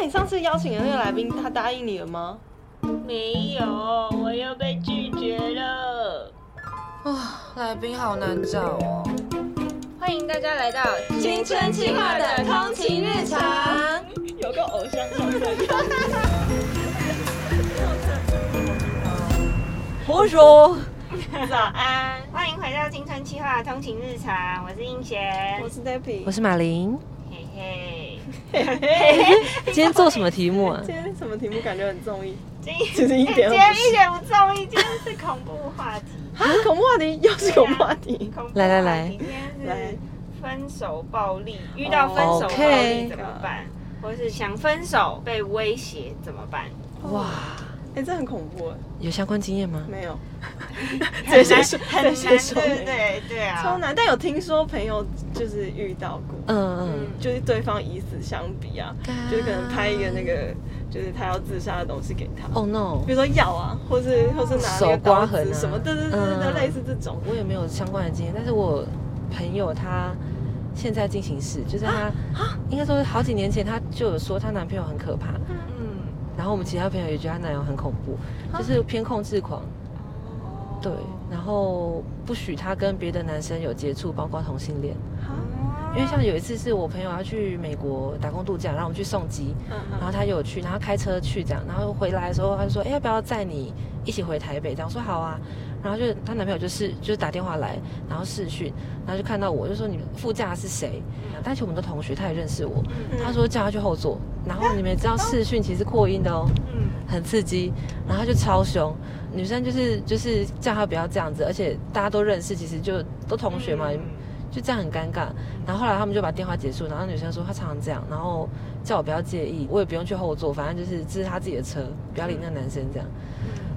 那你上次邀请的那个来宾，他答应你了吗？没有，我又被拒绝了。啊，来宾好难找哦。欢迎大家来到青春期化的通勤日常，有个偶像上身。胡说，早安，欢迎回到青春期化的通勤日常，我是英贤，我是 Debbie，我是马林。嘿嘿，今天做什么题目啊？今天什么题目？感觉很中意，今其实一点今天一点不中意，今天是恐怖话题。啊！恐怖话题又是恐怖话题，来来来今天是分手暴力，遇到分手暴力怎么办？或是想分手被威胁怎么办？哇，哎，这很恐怖。哎，有相关经验吗？没有，很难这些说很难，这些说对对对啊，超难，但有听说朋友就是遇到过，嗯嗯，就是对方以死相逼啊，就是可能拍一个那个，就是他要自杀的东西给他，哦 no，比如说药啊，或是或是拿个刀刮痕什么，对对对对类似这种。我也没有相关的经验，但是我朋友她现在进行式，就是她应该说好几年前她就有说她男朋友很可怕，嗯，然后我们其他朋友也觉得她男友很恐怖，就是偏控制狂，对，然后不许她跟别的男生有接触，包括同性恋。因为像有一次是我朋友要去美国打工度假，然后我们去送机，嗯然后他有去，然后开车去这样，然后回来的时候他就说，哎、要不要载你一起回台北？这样我说好啊，然后就她男朋友就是就是打电话来，然后视讯，然后就看到我就说你副驾是谁？但是我们的同学他也认识我，他说叫他去后座，然后你们也知道视讯其实扩音的哦，嗯，很刺激，然后他就超凶，女生就是就是叫他不要这样子，而且大家都认识，其实就都同学嘛，就这样很尴尬。然后后来他们就把电话结束，然后女生说她常常这样，然后叫我不要介意，我也不用去后座，反正就是这是他自己的车，不要理那个男生这样，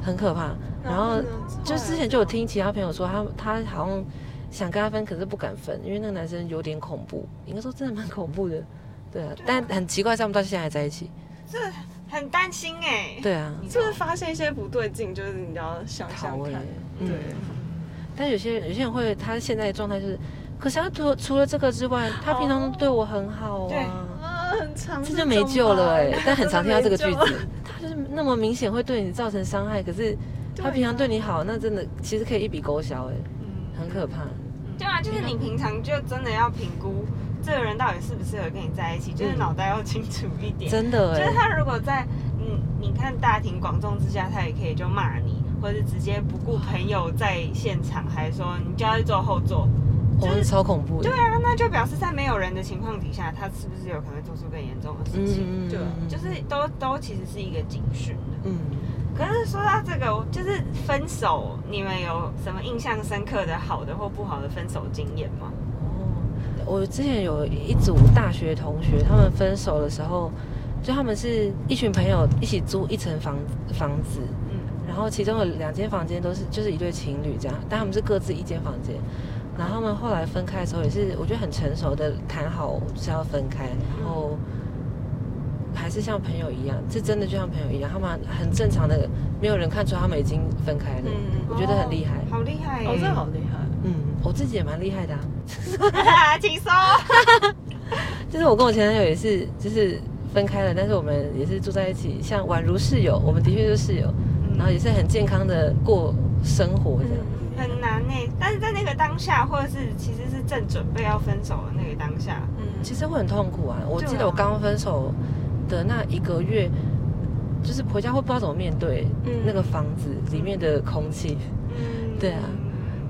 很可怕。然后就之前就有听其他朋友说，他他好像想跟他分，可是不敢分，因为那个男生有点恐怖，应该说真的蛮恐怖的。对啊，但很奇怪，他们到现在还在一起。这很担心哎。对啊，是不是发现一些不对劲？就是你要想想看，嗯对，但有些人有些人会，他现在的状态就是，可是他除除了这个之外，他平常都对我很好对啊，啊，很长，这就没救了哎、但很常听到这个句 子，他就是那么明显会对你造成伤害，可是他平常对你好，那真的其实可以一笔勾销哎、嗯很可怕。对啊，就是你平常就真的要评估这个人到底适不适合跟你在一起，就是嗯脑袋要清楚一点。真的哎、就是他如果在嗯，你看大庭广众之下，他也可以就骂你，或者是直接不顾朋友在现场，还说你就要去坐后座。我们超恐怖的。对啊，那就表示在没有人的情况底下，他是不是有可能做出更严重的事情？嗯对啊就是都都其实是一个警讯的。嗯，可是说到这个，就是分手，你们有什么印象深刻的好的或不好的分手经验吗？哦，我之前有一组大学同学，他们分手的时候，就他们是一群朋友一起租一层房房子，嗯然后其中有两间房间都是就是一对情侣这样，但他们是各自一间房间。然后他们后来分开的时候，也是我觉得很成熟的谈好是要分开，然后还是像朋友一样，是真的就像朋友一样，他们很正常的，没有人看出他们已经分开了，嗯我觉得很厉害。好厉害耶！哦，这好厉害，嗯，我自己也蛮厉害的啊。请说。就是我跟我前男友也是，就是分开了，但是我们也是住在一起，像宛如室友，我们的确就是室友，然后也是很健康的过生活这样。在那个当下，或者是其实是正准备要分手的那个当下，嗯，其实会很痛苦啊！我记得我刚分手的那一个月，就是回家会不知道怎么面对嗯。那个房子里面的空气。嗯，对啊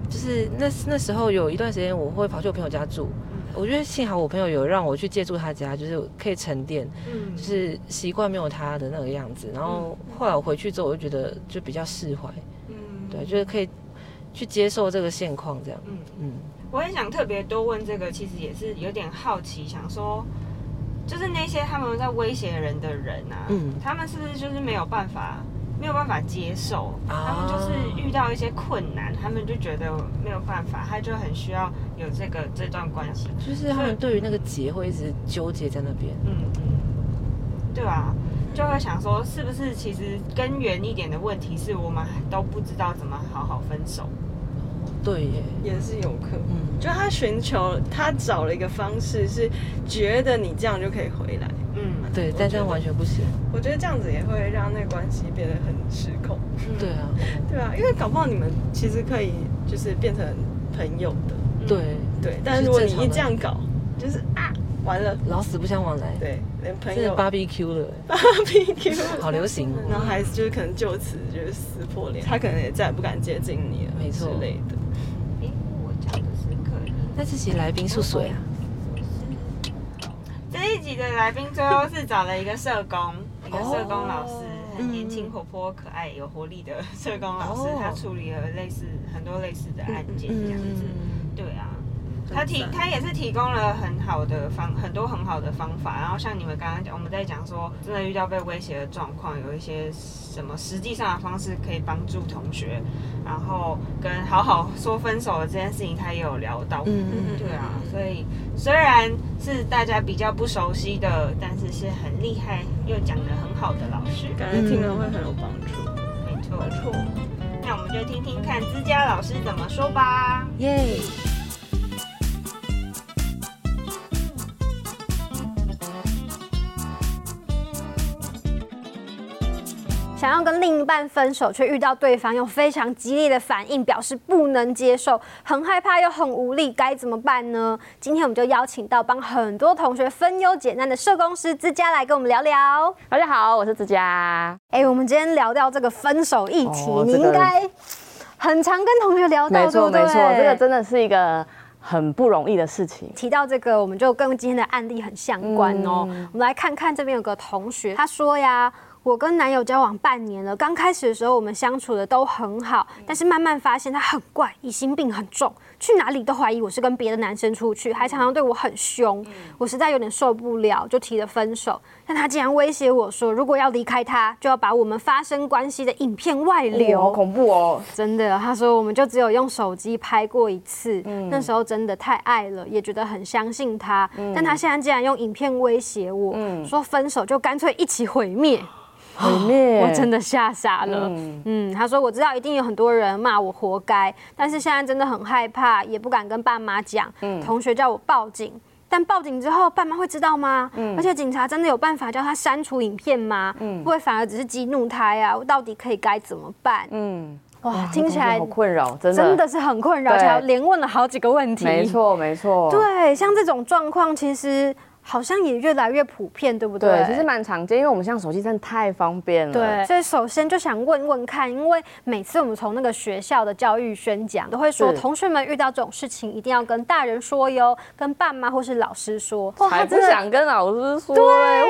就是那那时候有一段时间，我会跑去我朋友家住。我觉得幸好我朋友有让我去借住他家，就是可以沉淀，嗯。就是习惯没有他的那个样子。然后后来我回去之后，我就觉得就比较释怀，嗯。对，就是可以去接受这个现况这样。嗯，嗯，我很想特别多问这个，其实也是有点好奇，想说，就是那些他们在威胁人的人啊，嗯他们是不是就是没有办法？没有办法接受，啊他们就是遇到一些困难，他们就觉得没有办法，他就很需要有这个这段关系。就是他们对于那个结会一直纠结在那边。嗯嗯，对啊，就会想说，是不是其实根源一点的问题是我们都不知道怎么好好分手。对耶，也是有可能。嗯，就他寻求，他找了一个方式，是觉得你这样就可以回来。嗯，对，但这样完全不行。我觉得这样子也会让那个关系变得很失控。对啊，对啊，因为搞不好你们其实可以就是变成朋友的。对对，但是如果你一这样搞，就是啊，完了，老死不相往来。对，连朋这是友 BBQ 了，BBQ 好流行哦。然后还是就是可能就此就是撕破脸，他可能也再也不敢接近你了，没错之类的。诶，我讲的是可以。那这期来宾是谁啊？这一集的来宾最后是找了一个社工，一个社工老师，哦很年轻、活泼、可爱、有活力的社工老师哦，他处理了类似很多类似的案件这样子。他提他也是提供了很好的方很多很好的方法，然后像你们刚刚讲，我们在讲说真的遇到被威胁的状况，有一些什么实际上的方式可以帮助同学，然后跟好好说分手的这件事情，他也有聊到。嗯嗯对啊，所以虽然是大家比较不熟悉的，但是是很厉害又讲的很好的老师，感觉听了会很有帮助。没错。没错，那我们就听听看之家老师怎么说吧。耶！想要跟另一半分手，却遇到对方用非常激烈的反应表示不能接受，很害怕又很无力，该怎么办呢？今天我们就邀请到帮很多同学分忧解难的社工师之家来跟我们聊聊。大家好，我是之佳。哎、我们今天聊到这个分手议题，你应该很常跟同学聊到，没错对不对没错，这个真的是一个很不容易的事情。提到这个，我们就跟今天的案例很相关哦。嗯我们来看看这边有个同学，他说呀。我跟男友交往半年了，刚开始的时候我们相处的都很好，但是慢慢发现他很怪，疑心病很重，去哪里都怀疑我是跟别的男生出去，还常常对我很凶，我实在有点受不了，就提了分手。但他竟然威胁我说，如果要离开他，就要把我们发生关系的影片外流。好恐怖哦！真的，他说我们就只有用手机拍过一次，那时候真的太爱了，也觉得很相信他。但他现在竟然用影片威胁我，说分手就干脆一起毁灭，毁灭，我真的吓傻了。嗯嗯，他说我知道一定有很多人骂我活该，但是现在真的很害怕，也不敢跟爸妈讲。同学叫我报警。但报警之后，爸妈会知道吗？而且警察真的有办法叫他删除影片吗？嗯不会反而只是激怒他呀？我到底可以该怎么办？嗯，哇，听起来好困扰，真的，真的是很困扰，而且还连问了好几个问题。没，错没错，对，像这种状况，其实好像也越来越普遍，对不对？对，其实蛮常见，因为我们现在手机真的太方便了。对，所以首先就想问问看，因为每次我们从那个学校的教育宣讲，都会说同学们遇到这种事情一定要跟大人说哟，跟爸妈或是老师说。哇才不想跟老师说对，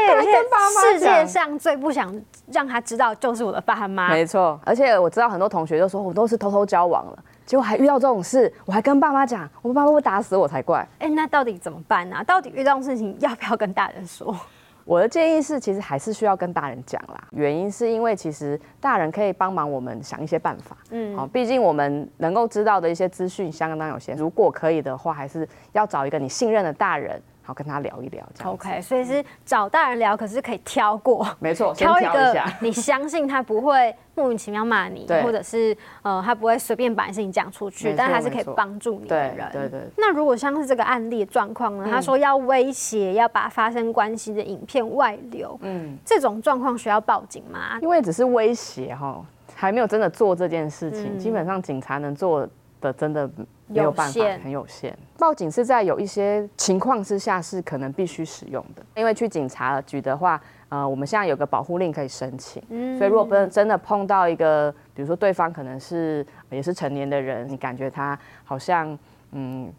敢而且跟爸妈世界。上最不想让他知道就是我的爸妈。没错，而且我知道很多同学就说我都是偷偷交往了，结果还遇到这种事，我还跟爸妈讲，我爸妈会打死我才怪。哎，那到底怎么办呢、到底遇到这种事情要不要跟大人说？我的建议是，其实还是需要跟大人讲啦。原因是因为其实大人可以帮忙我们想一些办法。嗯好，毕竟我们能够知道的一些资讯相当有限。如果可以的话，还是要找一个你信任的大人，好跟他聊一聊。这样 OK，所以是找大人聊，可是可以挑过，没错，挑一个。你相信他不会莫名其妙骂你，或者是呃他不会随便把事情讲出去，但还是可以帮助你的对人。对对，那如果像是这个案例的状况嗯呢？他说要威胁要把发生关系的影片外流，嗯，这种状况需要报警吗？因为只是威胁哈，还没有真的做这件事情，嗯基本上警察能做的真的没有办法有，很有限。报警是在有一些情况之下是可能必须使用的，因为去警察局的话，呃，我们现在有个保护令可以申请。嗯所以，如果不能真的碰到一个，比如说对方可能是也是成年的人，你感觉他好像嗯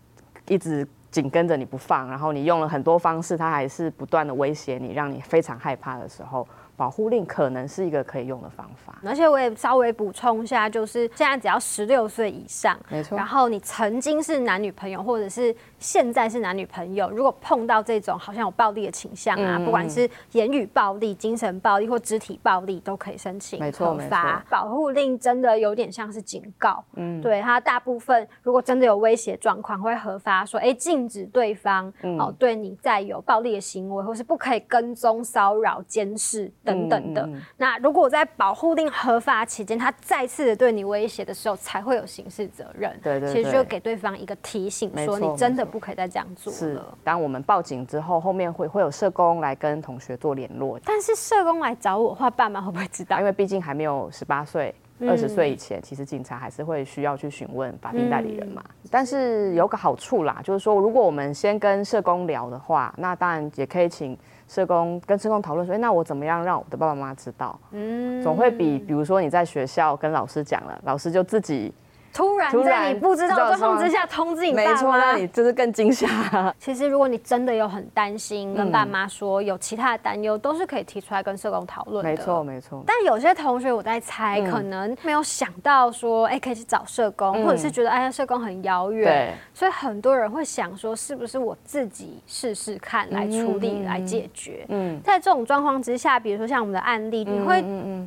一直紧跟着你不放，然后你用了很多方式，他还是不断的威胁你，让你非常害怕的时候，保护令可能是一个可以用的方法。而且我也稍微补充一下，就是现在只要十六岁以上，没错然后你曾经是男女朋友，或者是现在是男女朋友，如果碰到这种好像有暴力的倾向啊，嗯不管是言语暴力、精神暴力或肢体暴力，都可以申请没错核发保护令，真的有点像是警告。嗯，对它大部分如果真的有威胁状况，会核发说，哎，禁止对方、嗯。哦对你再有暴力的行为，或是不可以跟踪、骚扰、监视等等等的。那如果在保护令合法期间，他再次的对你威胁的时候，才会有刑事责任。对对其实就给对方一个提醒，说你真的不可以再这样做是了。，当我们报警之后，后面会会有社工来跟同学做联络，但是社工来找我的话，爸妈会不会知道因？为毕竟还没有十八岁。嗯二十岁以前，其实警察还是会需要去询问法定代理人嘛。嗯但是有个好处啦，就是说，如果我们先跟社工聊的话，那当然也可以请社工跟社工讨论说，哎，那我怎么样让我的爸爸妈妈知道？嗯总会比比如说你在学校跟老师讲了，老师就自己突然在你不知道状况之下通知你没错，爸妈那。你就是更惊吓。其实如果你真的有很担心，跟嗯爸妈说有其他的担忧，都是可以提出来跟社工讨论的。没错，。没错。但有些同学我在猜，嗯可能没有想到说，哎、可以去找社工，嗯或者是觉得哎呀社工很遥远，对，所以很多人会想说，是不是我自己试试看来处理、嗯来解决？嗯，在这种状况之下，比如说像我们的案例，你会。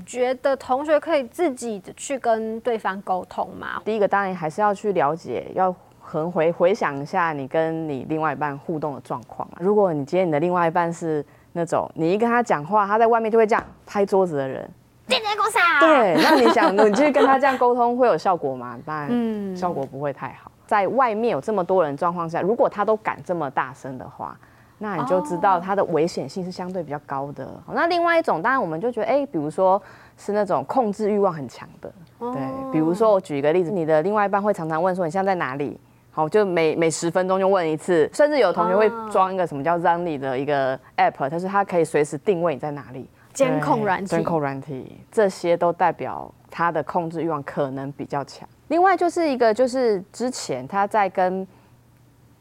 觉得同学可以自己去跟对方沟通吗？第一个当然还是要去了解，要很回回想一下你跟你另外一半互动的状况。如果你今天你的另外一半是那种你一跟他讲话，他在外面就会这样拍桌子的人，电电公司啊，对，那你想你去跟他这样沟通会有效果吗？当然，嗯效果不会太好。在外面有这么多人状况下，如果他都敢这么大声的话，那你就知道它的危险性是相对比较高的。那另外一种，当然我们就觉得，哎、比如说是那种控制欲望很强的，对，比如说我举一个例子，你的另外一半会常常问说你现在在哪里？好，就每每十分钟就问一次，甚至有同学会装一个什么叫 Runny 的一个 app，就是它可以随时定位你在哪里。监控软体监控软体，这些都代表他的控制欲望可能比较强。另外就是一个，就是之前他在跟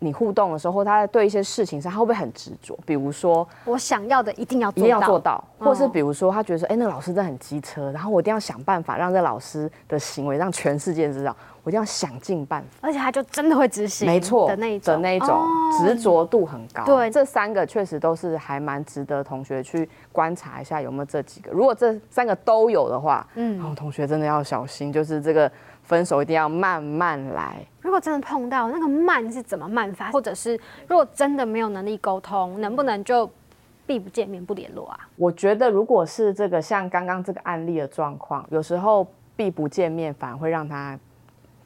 你互动的时候，或他在对一些事情上，他会不会很执着？比如说，我想要的一定要一做到，定要做到，或是嗯比如说，他觉得说，哎、那老师真的很机车，然后我一定要想办法让这老师的行为让全世界知道，我一定要想尽办法。而且他就真的会执行，没错的那一种的那一种哦执着度很高。对这三个确实都是还蛮值得同学去观察一下有没有这几个。如果这三个都有的话，嗯，然后同学真的要小心，就是这个分手一定要慢慢来。如果真的碰到那个慢是怎么慢法，或者是如果真的没有能力沟通，能不能就避不见面不联络啊？我觉得如果是这个像刚刚这个案例的状况，有时候避不见面反而会让他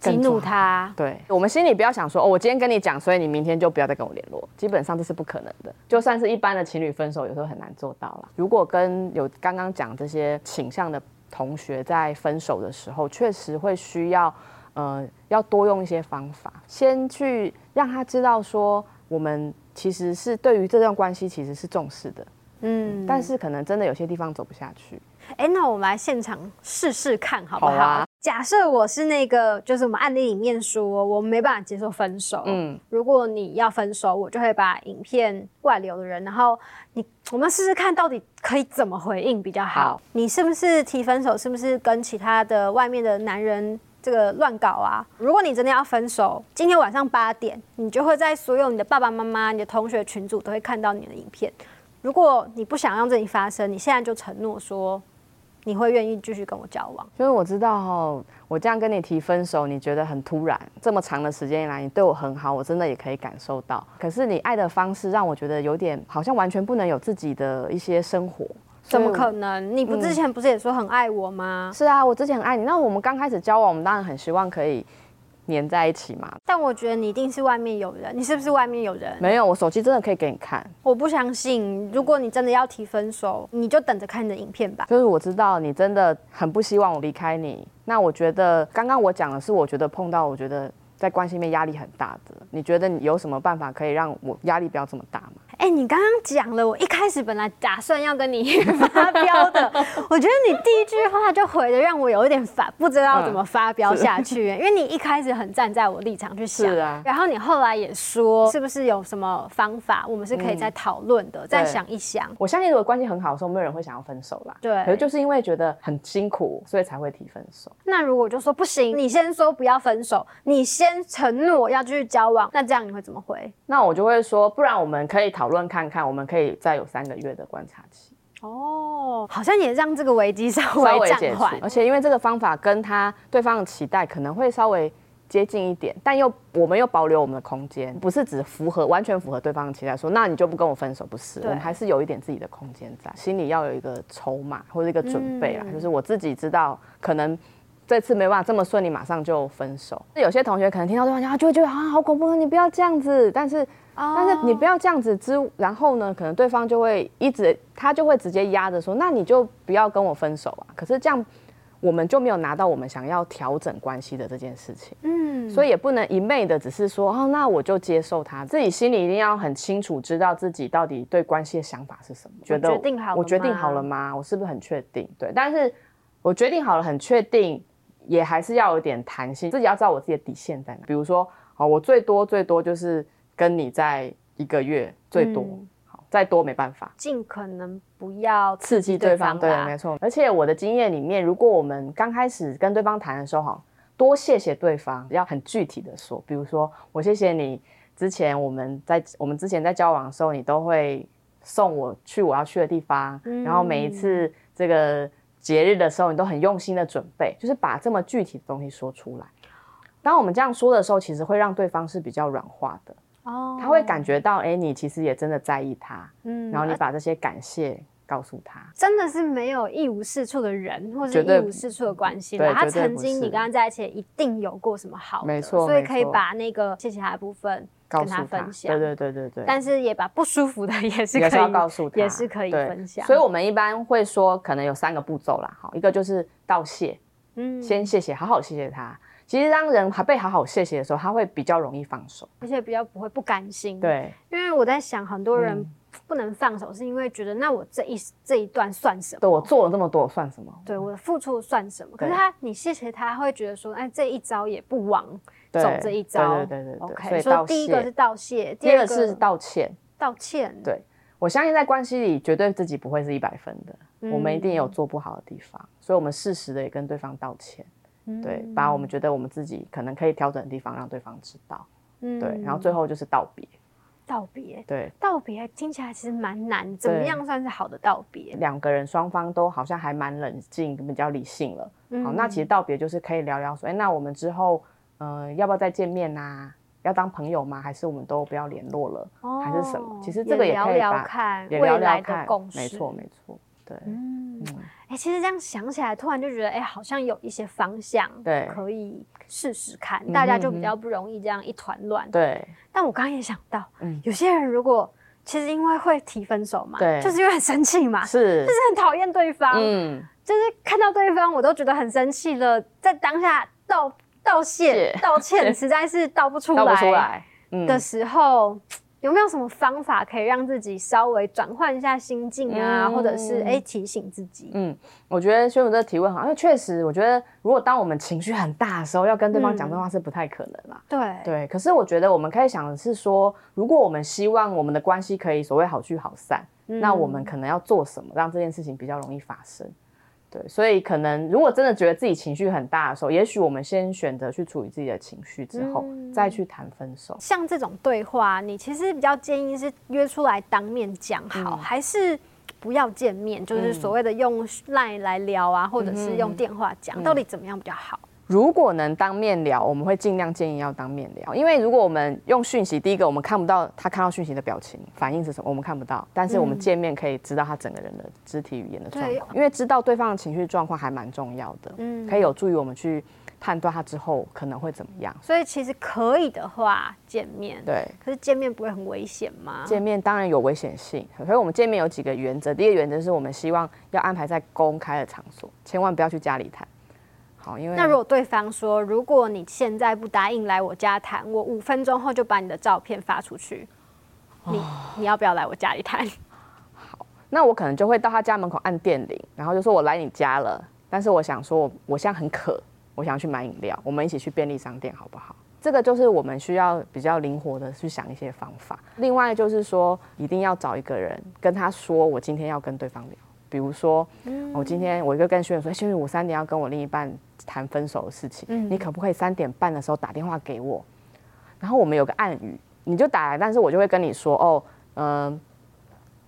激怒他，对我们心里不要想说，哦，我今天跟你讲，所以你明天就不要再跟我联络。基本上这是不可能的，就算是一般的情侣分手，有时候很难做到了。如果跟有刚刚讲这些倾向的同学在分手的时候，确实会需要，呃，要多用一些方法，先去让他知道说，我们其实是对于这段关系其实是重视的，嗯，但是可能真的有些地方走不下去。哎、那我们来现场试试看好不好？好啊假设我是那个，就是我们案例里面说，我没办法接受分手。嗯嗯，如果你要分手，我就会把影片外流的人，然后你我们试试看到底可以怎么回应比较好。好你是不是提分手？是不是跟其他的外面的男人？这个乱搞啊！如果你真的要分手，今天晚上八点，你就会在所有你的爸爸妈妈、你的同学群组都会看到你的影片。如果你不想让这里发生，你现在就承诺说你会愿意继续跟我交往。因为我知道哈，我这样跟你提分手，你觉得很突然，这么长的时间以来，你对我很好，我真的也可以感受到。可是你爱的方式让我觉得有点好像完全不能有自己的一些生活。怎么可能？你不之前不是也说很爱我吗？是啊，我之前很爱你，那我们刚开始交往，我们当然很希望可以黏在一起嘛。但我觉得你一定是外面有人，你是不是外面有人？没有，我手机真的可以给你看。我不相信。如果你真的要提分手，你就等着看你的影片吧。就是我知道你真的很不希望我离开你。那我觉得刚刚我讲的是，我觉得碰到我觉得在关系面压力很大的。你觉得你有什么办法可以让我压力不要这么大吗？哎、你刚刚讲了，我一开始本来打算要跟你 发飙的，我觉得你第一句话就回的让我有一点烦，不知道怎么发飙下去。因为你一开始很站在我立场去想，是啊然后你后来也说，是不是有什么方法，我们是可以再讨论的，再想一想。我相信，如果关系很好的时候，没有人会想要分手啦。对可是就是因为觉得很辛苦，所以才会提分手。那如果就说不行，你先说不要分手，你先承诺要继续交往，那这样你会怎么回？那我就会说，不然我们可以讨论看看，我们可以再有三个月的观察期，哦，好像也让这个危机稍稍微微解除暂缓。。而且因为这个方法跟他对方的期待可能会稍微接近一点，但又我们又保留我们的空间，不是只符合完全符合对方的期待，说那你就不跟我分手，不是，我们还是有一点自己的空间在，心里要有一个筹码或者一个准备啊，嗯就是我自己知道可能。这次没办法这么顺利，马上就分手。有些同学可能听到对方讲，啊就会觉得啊好恐怖，你不要这样子。但是但是你不要这样子之，然后呢，可能对方就会一直，他就会直接压着说，那你就不要跟我分手啊。可是这样，我们就没有拿到我们想要调整关系的这件事情，嗯，所以也不能一昧的只是说，哦，那我就接受他，自己心里一定要很清楚，知道自己到底对关系的想法是什么。觉得我决定好了吗？我是不是很确定？对，但是我决定好了，很确定，也还是要有点弹性，自己要知道我自己的底线在哪。比如说，哦，我最多最多就是跟你在一个月，最多，嗯好，再多没办法。尽可能不要刺激对方，对，啦没错。而且我的经验里面，如果我们刚开始跟对方谈的时候，哈，多谢谢对方，要很具体的说，比如说我谢谢你之前我们在我们之前在交往的时候，你都会送我去我要去的地方，然后每一次这个节日的时候，你都很用心的准备，就是把这么具体的东西说出来。当我们这样说的时候，其实会让对方是比较软化的，哦，他会感觉到，哎，你其实也真的在意他，嗯然后你把这些感谢告诉他。真的是没有一无是处的人，或是一无是处的关系啦。他曾经你是跟他在一起，一定有过什么好的，没错所以可以把那个谢谢他的部分跟他分享。对对对对对，但是也把不舒服的 也是可以也是要告诉他，也是可以分享。所以我们一般会说，可能有三个步骤啦，好，一个就是道谢，嗯先谢谢，好好谢谢他。其实当人还被好好谢谢的时候，他会比较容易放手。而且比较不会不甘心。，对，因为我在想，很多人嗯不能放手，是因为觉得那我这一这一段算什么？对我做了这么多，我算什么？对我的付出算什么？可是他，你谢谢他，会觉得说，哎，这一招也不枉对走这一招。对对对对对 OK，所以道第一个是道谢，第二个是道歉。道歉。对我相信在关系里，绝对自己不会是一百分的，嗯我们一定有做不好的地方，所以我们适时的也跟对方道歉。嗯对，把我们觉得我们自己可能可以调整的地方让对方知道。嗯对，然后最后就是道别。道别，对，道别听起来其实蛮难，怎么对样算是好的道别？两个人双方都好像还蛮冷静、比较理性了。嗯好，那其实道别就是可以聊聊说，哎，那我们之后，呃，要不要再见面呐、要当朋友吗？还是我们都不要联络了？还是什么？其实这个也可以聊聊看也聊未来的聊看共，识。没错，没错，对，嗯，嗯，哎、其实这样想起来，突然就觉得，哎、好像有一些方向，对可以试试看，嗯大家就嗯比较不容易这样一团乱。对，但我刚刚也想到，嗯有些人如果其实因为会提分手嘛，对就是因为很生气嘛，是就，是很讨厌对方，嗯，就是看到对方我都觉得很生气了，在当下道道谢谢道歉实在是道不出道不出来的时候。有没有什么方法可以让自己稍微转换一下心境啊，嗯或者是哎、提醒自己？嗯，我觉得宣武这个提问好，因为确实，我觉得如果当我们情绪很大的时候，要跟对方讲这话是不太可能啦。对对，可是我觉得我们可以想的是说，如果我们希望我们的关系可以所谓好聚好散，那我们可能要做什么，让这件事情比较容易发生？对，所以可能如果真的觉得自己情绪很大的时候，也许我们先选择去处理自己的情绪之后，嗯再去谈分手。像这种对话，你其实比较建议是约出来当面讲好，嗯还是不要见面？就是所谓的用 line 来聊啊，或者是用电话讲，到底怎么样比较好？如果能当面聊，我们会尽量建议要当面聊，因为如果我们用讯息，第一个我们看不到他看到讯息的表情反应是什么，我们看不到，但是我们见面可以知道他整个人的肢体语言的状对况，因为知道对方的情绪状况还蛮重要的，嗯可以有助于我们去判断他之后可能会怎么样。所以其实可以的话见面，对，可是见面不会很危险吗？见面当然有危险性，所以我们见面有几个原则。第一个原则是我们希望要安排在公开的场所，千万不要去家里谈。好，因为那如果对方说，如果你现在不答应来我家谈，我五分钟后就把你的照片发出去，你你要不要来我家里谈？好那我可能就会到他家门口按电铃，然后就说我来你家了，但是我想说我我现在很渴，我想要去买饮料，我们一起去便利商店好不好？这个就是我们需要比较灵活的去想一些方法。另外就是说，一定要找一个人跟他说，我今天要跟对方聊。比如说，我今天我一个跟轩宇说，轩宇，我三点要跟我另一半谈分手的事情，你可不可以三点半的时候打电话给我？然后我们有个暗语，你就打来，但是我就会跟你说，哦，嗯、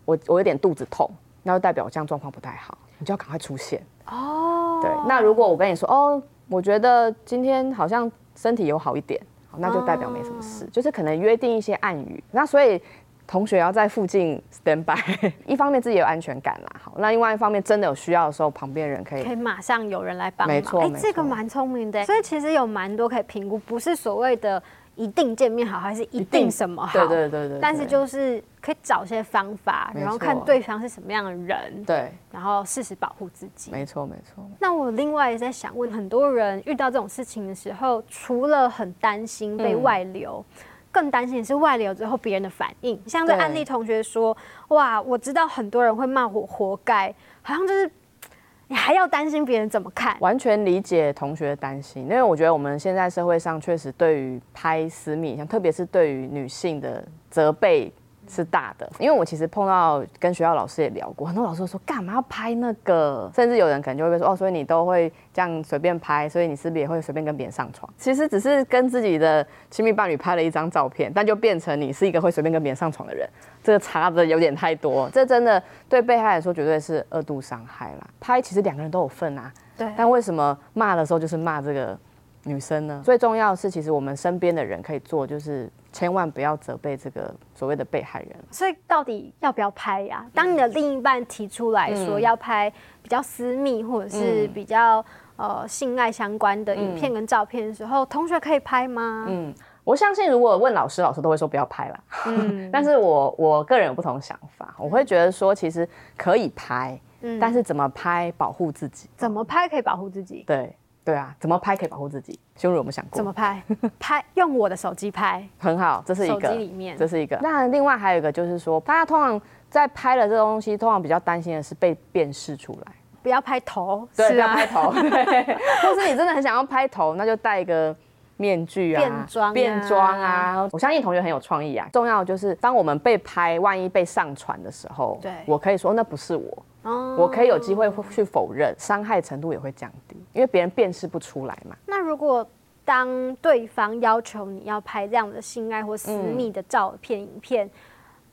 我我有点肚子痛，那就代表我这样状况不太好，你就要赶快出现。哦，对，那如果我跟你说，哦，我觉得今天好像身体有好一点，那就代表没什么事，就是可能约定一些暗语。那所以同学要在附近 stand by，一方面自己有安全感啦，好，那另外一方面真的有需要的时候，旁边人可以可以马上有人来帮忙。没错没错这个蛮聪明的。所以其实有蛮多可以评估，不是所谓的一定见面好，还是一定什么好。对对对对，但是就是可以找些方法，然后看错对方是什么样的人，对，然后适时保护自己。没错没错，那我另外也在想问，很多人遇到这种事情的时候，除了很担心被嗯外流，更担心的是外流之后别人的反应。像这对案例同学说，哇，我知道很多人会骂我活该，好像就是你还要担心别人怎么看。完全理解同学的担心，因为我觉得我们现在社会上确实对于拍私密影像，特别是对于女性的责备是大的。因为我其实碰到跟学校老师也聊过，很多老师都说干嘛要拍那个，甚至有人可能就会说哦，所以你都会这样随便拍，所以你是不是也会随便跟别人上床？其实只是跟自己的亲密伴侣拍了一张照片，但就变成你是一个会随便跟别人上床的人，这个差的有点太多，这真的对被害来说绝对是二度伤害啦。拍其实两个人都有份啊，对，但为什么骂的时候就是骂这个女生呢？最重要的是，其实我们身边的人可以做，就是千万不要责备这个所谓的被害人。所以到底要不要拍呀、当你的另一半提出来说嗯要拍比较私密或者是比较、呃性爱相关的影片跟照片的时候，同学可以拍吗？嗯，我相信如果问老师，老师都会说不要拍啦。嗯 但是我我个人有不同想法，我会觉得说其实可以拍，嗯但是怎么拍保护自己？怎么拍可以保护自己？对对啊，怎么拍可以保护自己？胸乳有没有想过？怎么拍？拍用我的手机拍，很好，这是一手个机里面这是一个。那另外还有一个就是说，大家通常在拍了这东西，通常比较担心的是被辨识出来。不要拍头，对，是啊不要拍，头，对，或是你真的很想要拍头，那就戴一个面具啊、变装啊变装啊。我相信同学很有创意啊。重要就是，当我们被拍，万一被上传的时候，对我可以说那不是我，哦我可以有机会去否认，伤害程度也会降低，因为别人辨识不出来嘛。那如果当对方要求你要拍这样的性爱或私密的照片、影片，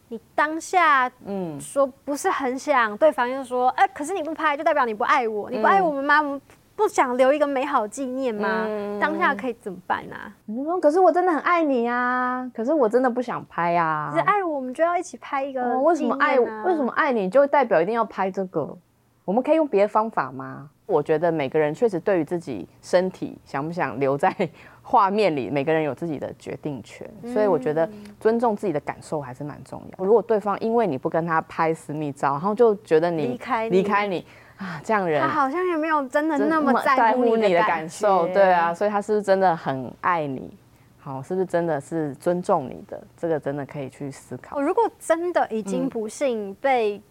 你当下嗯，说不是很想，对方又说，哎、可是你不拍就代表你不爱我，你不爱我们吗？我们不想留一个美好纪念吗？嗯当下可以怎么办啊？你说可是我真的很爱你啊，可是我真的不想拍啊只。爱我，我们就要一起拍一个、哦，为什么爱啊？为什么爱你就代表一定要拍这个？我们可以用别的方法吗？我觉得每个人确实对于自己身体想不想留在画面里，每个人有自己的决定权，所以我觉得尊重自己的感受还是蛮重要。如果对方因为你不跟他拍私密照，然后就觉得你离开你离开你啊，这样人他好像也没有真的那么在乎你的的感受，觉对啊，，所以他是不是真的很爱你？好，是不是真的是尊重你的？这个真的可以去思考哦，。如果真的已经不幸被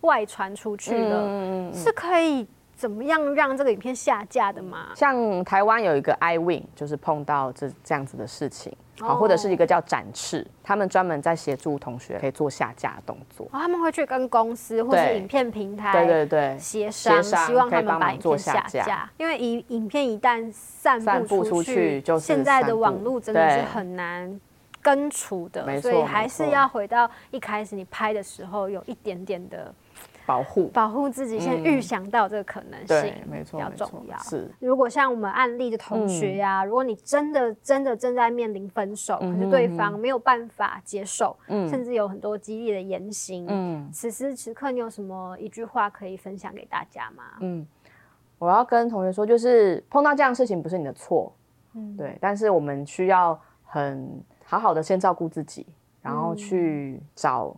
外传出去了，嗯是可以怎么样让这个影片下架的吗？像台湾有一个 iWin，就是碰到这这样子的事情，好，或者是一个叫展翅，他们专门在协助同学可以做下架的动作。哦，他们会去跟公司或是影片平台对对对，协商，希望他们把影片做下架。因为影影片一旦散散布布出出去就是现在的网络真的是很难根除的，所以还是要回到一开始你拍的时候有一点点的保护。保护自己，先嗯。预想到这个可能性对，，没错，比较重要。是，如果像我们案例的同学呀、如果你真的真的正在面临分手，嗯可是对方没有办法接受，嗯。甚至有很多激烈的言行，嗯。此时此刻你有什么一句话可以分享给大家吗？嗯，我要跟同学说，就是碰到这样的事情不是你的错，嗯，对，但是我们需要很好好的先照顾自己，然后去找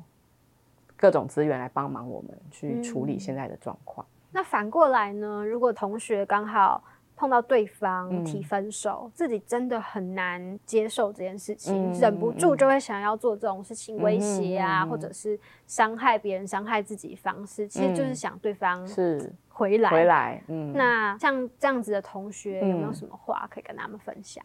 各种资源来帮忙我们去处理现在的状况。那反过来呢？如果同学刚好碰到对方嗯提分手，自己真的很难接受这件事情，嗯忍不住就会想要做这种事情，威胁啊，嗯或者是伤害别人、伤害自己方式，其实就是想对方是回来。回来，嗯，那像这样子的同学，有没有嗯什么话可以跟他们分享？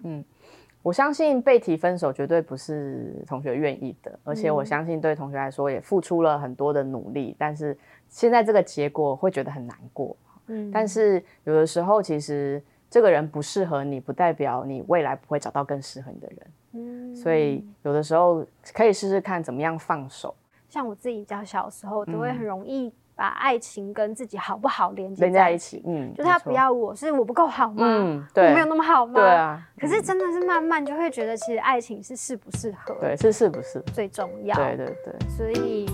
我相信被提分手绝对不是同学愿意的，而且我嗯相信对同学来说也付出了很多的努力，但是现在这个结果会觉得很难过。嗯但是有的时候，其实这个人不适合你，不代表你未来不会找到更适合你的人。嗯所以有的时候可以试试看怎么样放手。像我自己比较小的时候，都会很容易把爱情跟自己好不好连接在一起。起，嗯，就他不要我是我不够好吗？嗯，我，没有那么好吗？对。啊，可是真的是慢慢就会觉得，其实爱情是适不适合对，是适不是？最重要。对对对，所以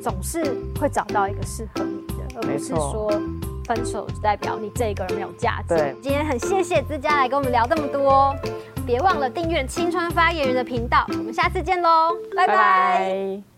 总是会找到一个适合你的，而不是说分手就代表你这个人没有价值。对今天很谢谢之家来跟我们聊这么多，别忘了订阅青春发言人的频道，我们下次见喽，拜拜拜拜